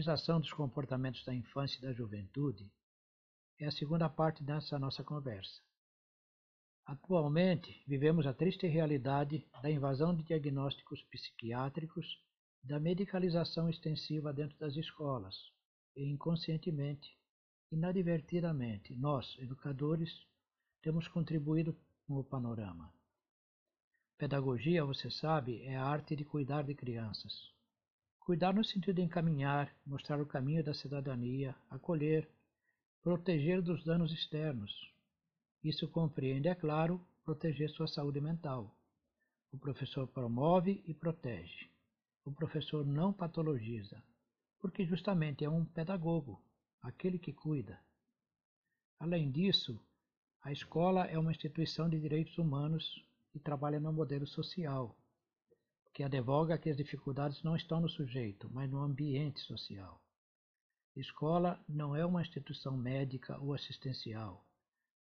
patologização dos comportamentos da infância e da juventude é a segunda parte dessa nossa conversa. Atualmente, vivemos a triste realidade da invasão de diagnósticos psiquiátricos da medicalização extensiva dentro das escolas, e inconscientemente, inadvertidamente, nós, educadores, temos contribuído com o panorama. Pedagogia, você sabe, é a arte de cuidar de crianças. Cuidar no sentido de encaminhar, mostrar o caminho da cidadania, acolher, proteger dos danos externos. Isso compreende, é claro, proteger sua saúde mental. O professor promove e protege. O professor não patologiza, porque justamente é um pedagogo, aquele que cuida. Além disso, a escola é uma instituição de direitos humanos e trabalha no modelo social, que advoga que as dificuldades não estão no sujeito, mas no ambiente social. Escola não é uma instituição médica ou assistencial.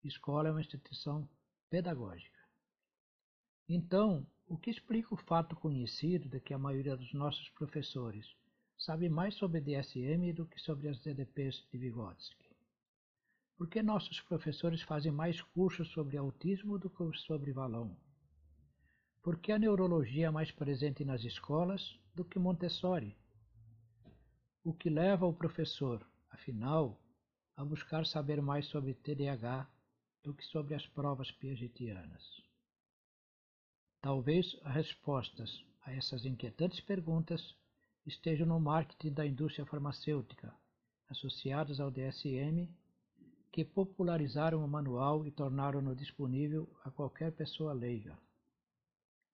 Escola é uma instituição pedagógica. Então, o que explica o fato conhecido de que a maioria dos nossos professores sabe mais sobre DSM do que sobre as DDPs de Vygotsky? Por que nossos professores fazem mais cursos sobre autismo do que sobre balão? Por que a neurologia é mais presente nas escolas do que Montessori? O que leva o professor, afinal, a buscar saber mais sobre TDAH do que sobre as provas piagetianas? Talvez as respostas a essas inquietantes perguntas estejam no marketing da indústria farmacêutica, associadas ao DSM, que popularizaram o manual e tornaram-no disponível a qualquer pessoa leiga.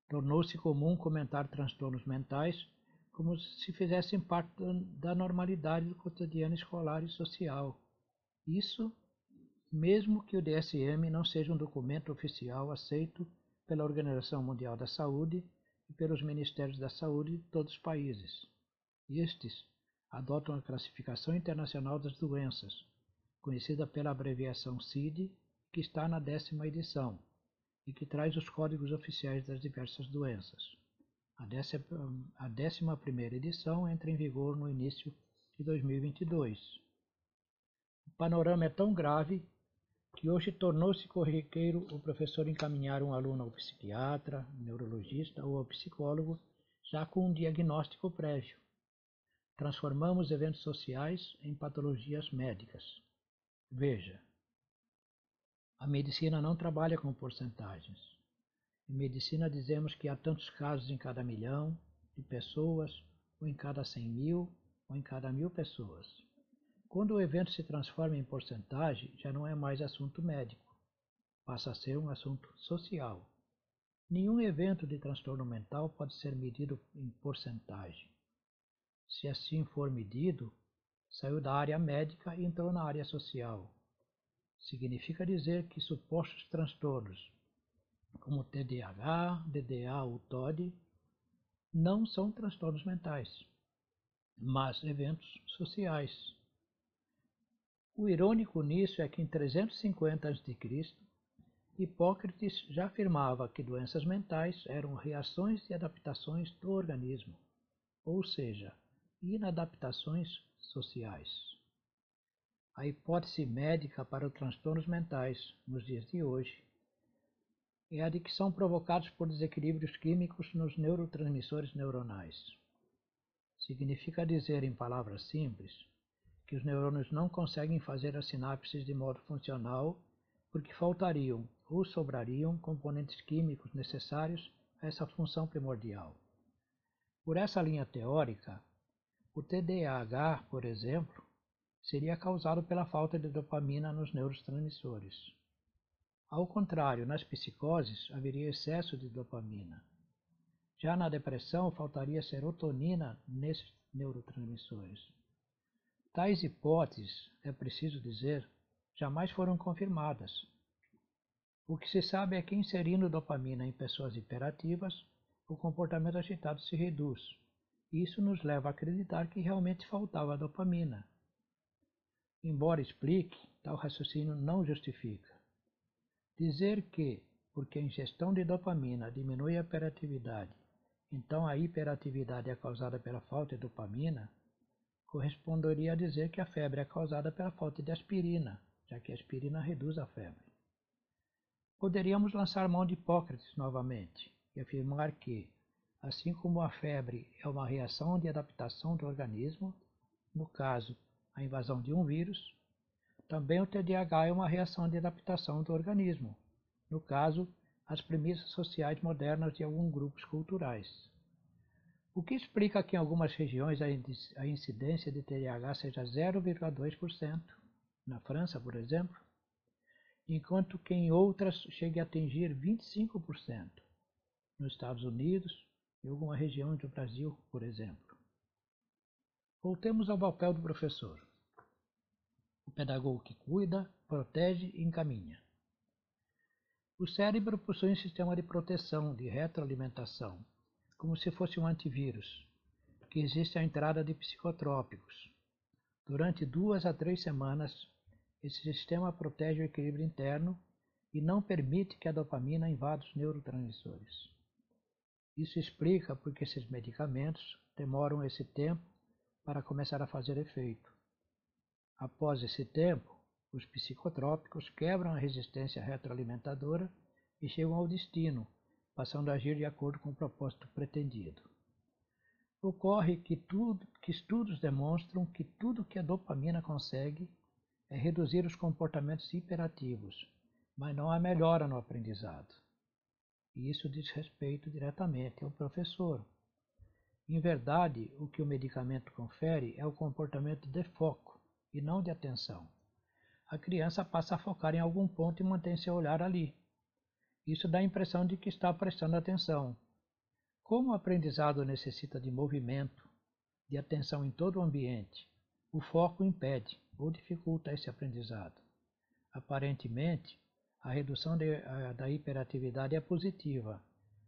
Tornou-se comum comentar transtornos mentais como se fizessem parte da normalidade do cotidiano escolar e social. Isso, mesmo que o DSM não seja um documento oficial aceito pela Organização Mundial da Saúde e pelos Ministérios da Saúde de todos os países. Estes adotam a Classificação Internacional das Doenças, conhecida pela abreviação CID, que está na décima edição e que traz os códigos oficiais das diversas doenças. A décima, a décima primeira edição entra em vigor no início de 2022. O panorama é tão grave que hoje tornou-se corriqueiro o professor encaminhar um aluno ao psiquiatra, neurologista ou ao psicólogo já com um diagnóstico prévio. Transformamos eventos sociais em patologias médicas. Veja, a medicina não trabalha com porcentagens. Em medicina dizemos que há tantos casos em cada milhão de pessoas, ou em cada cem mil, ou em cada mil pessoas. Quando o evento se transforma em porcentagem, já não é mais assunto médico, passa a ser um assunto social. Nenhum evento de transtorno mental pode ser medido em porcentagem. Se assim for medido, saiu da área médica e entrou na área social significa dizer que supostos transtornos, como TDAH, DDA ou TOD, não são transtornos mentais, mas eventos sociais. O irônico nisso é que em 350 a.C., Hipócrates já afirmava que doenças mentais eram reações e adaptações do organismo, ou seja, inadaptações sociais. A hipótese médica para os transtornos mentais, nos dias de hoje, é a de que são provocados por desequilíbrios químicos nos neurotransmissores neuronais. Significa dizer, em palavras simples, que os neurônios não conseguem fazer as sinapses de modo funcional porque faltariam ou sobrariam componentes químicos necessários a essa função primordial. Por essa linha teórica, o TDAH, por exemplo, seria causado pela falta de dopamina nos neurotransmissores. Ao contrário, nas psicoses haveria excesso de dopamina. Já na depressão faltaria serotonina nesses neurotransmissores. Tais hipóteses, é preciso dizer, jamais foram confirmadas. O que se sabe é que inserindo dopamina em pessoas hiperativas, o comportamento agitado se reduz. Isso nos leva a acreditar que realmente faltava dopamina Embora explique, tal raciocínio não justifica. Dizer que, porque a ingestão de dopamina diminui a hiperatividade, então a hiperatividade é causada pela falta de dopamina, corresponderia a dizer que a febre é causada pela falta de aspirina, já que a aspirina reduz a febre. Poderíamos lançar mão de Hipócrates novamente e afirmar que, assim como a febre é uma reação de adaptação do organismo, no caso, a invasão de um vírus, também o TDAH é uma reação de adaptação do organismo, no caso, as premissas sociais modernas de alguns grupos culturais. O que explica que em algumas regiões a incidência de TDAH seja 0,2%, na França, por exemplo, enquanto que em outras chegue a atingir 25%, nos Estados Unidos e alguma região do Brasil, por exemplo. Voltemos ao papel do professor. O pedagogo que cuida, protege e encaminha. O cérebro possui um sistema de proteção, de retroalimentação, como se fosse um antivírus, que existe a entrada de psicotrópicos. Durante duas a três semanas, esse sistema protege o equilíbrio interno e não permite que a dopamina invada os neurotransmissores. Isso explica porque esses medicamentos demoram esse tempo para começar a fazer efeito. Após esse tempo, os psicotrópicos quebram a resistência retroalimentadora e chegam ao destino, passando a agir de acordo com o propósito pretendido. Ocorre que, tudo, que estudos demonstram que tudo que a dopamina consegue é reduzir os comportamentos hiperativos, mas não há melhora no aprendizado. E isso diz respeito diretamente ao professor. Em verdade, o que o medicamento confere é o comportamento de foco e não de atenção a criança passa a focar em algum ponto e mantém seu olhar ali. Isso dá a impressão de que está prestando atenção. Como o aprendizado necessita de movimento, de atenção em todo o ambiente, o foco impede ou dificulta esse aprendizado. Aparentemente, a redução de, a, da hiperatividade é positiva,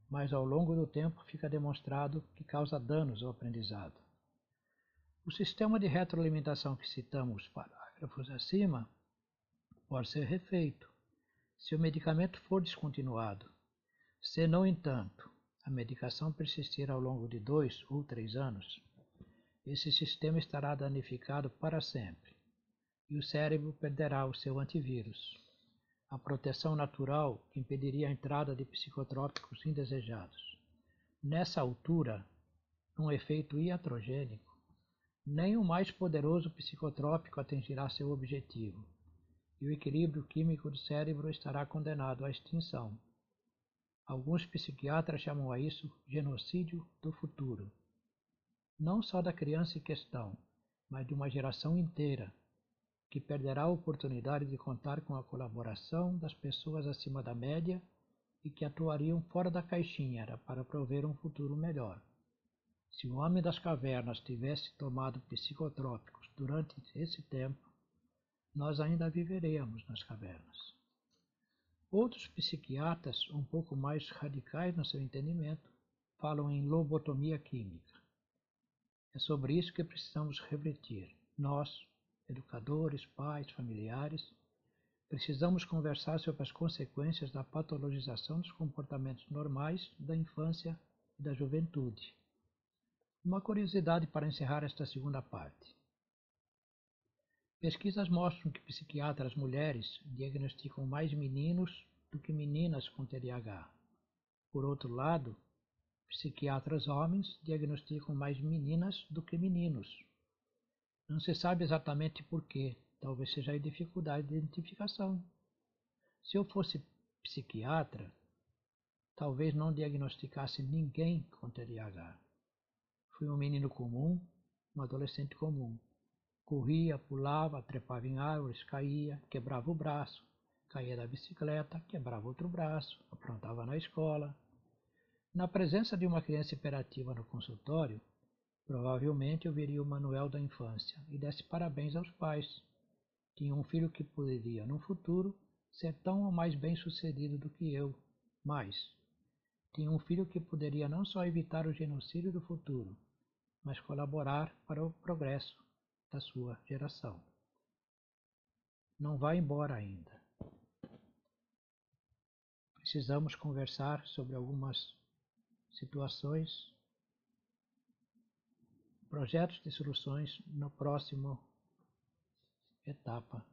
mas ao longo do tempo fica demonstrado que causa danos ao aprendizado. O sistema de retroalimentação que citamos parágrafos acima pode ser refeito, se o medicamento for descontinuado. Se, no entanto, a medicação persistir ao longo de dois ou três anos, esse sistema estará danificado para sempre e o cérebro perderá o seu antivírus, a proteção natural que impediria a entrada de psicotrópicos indesejados. Nessa altura, num efeito iatrogênico, nem o mais poderoso psicotrópico atingirá seu objetivo e o equilíbrio químico do cérebro estará condenado à extinção. Alguns psiquiatras chamam a isso genocídio do futuro. Não só da criança em questão, mas de uma geração inteira, que perderá a oportunidade de contar com a colaboração das pessoas acima da média e que atuariam fora da caixinha para prover um futuro melhor. Se o homem das cavernas tivesse tomado psicotrópicos durante esse tempo, nós ainda viveremos nas cavernas. Outros psiquiatras, um pouco mais radicais no seu entendimento, falam em lobotomia química. É sobre isso que precisamos refletir. Nós, educadores, pais, familiares, precisamos conversar sobre as consequências da patologização dos comportamentos normais da infância e da juventude. Uma curiosidade para encerrar esta segunda parte. Pesquisas mostram que psiquiatras mulheres diagnosticam mais meninos do que meninas com TDAH. Por outro lado, psiquiatras homens diagnosticam mais meninas do que meninos. Não se sabe exatamente por quê, talvez seja a dificuldade de identificação. Se eu fosse psiquiatra, talvez não diagnosticasse ninguém com TDAH. Fui um menino comum, um adolescente comum. Corria, pulava, trepava em árvores, caía, quebrava o braço, caía da bicicleta, quebrava outro braço, aprontava na escola. Na presença de uma criança hiperativa no consultório, provavelmente eu viria o manual da infância e desse parabéns aos pais. Tinha um filho que poderia, no futuro, ser tão ou mais bem sucedido do que eu, mas tinha um filho que poderia não só evitar o genocídio do futuro, mas colaborar para o progresso da sua geração. Não vá embora ainda. Precisamos conversar sobre algumas situações projetos de soluções no próximo etapa.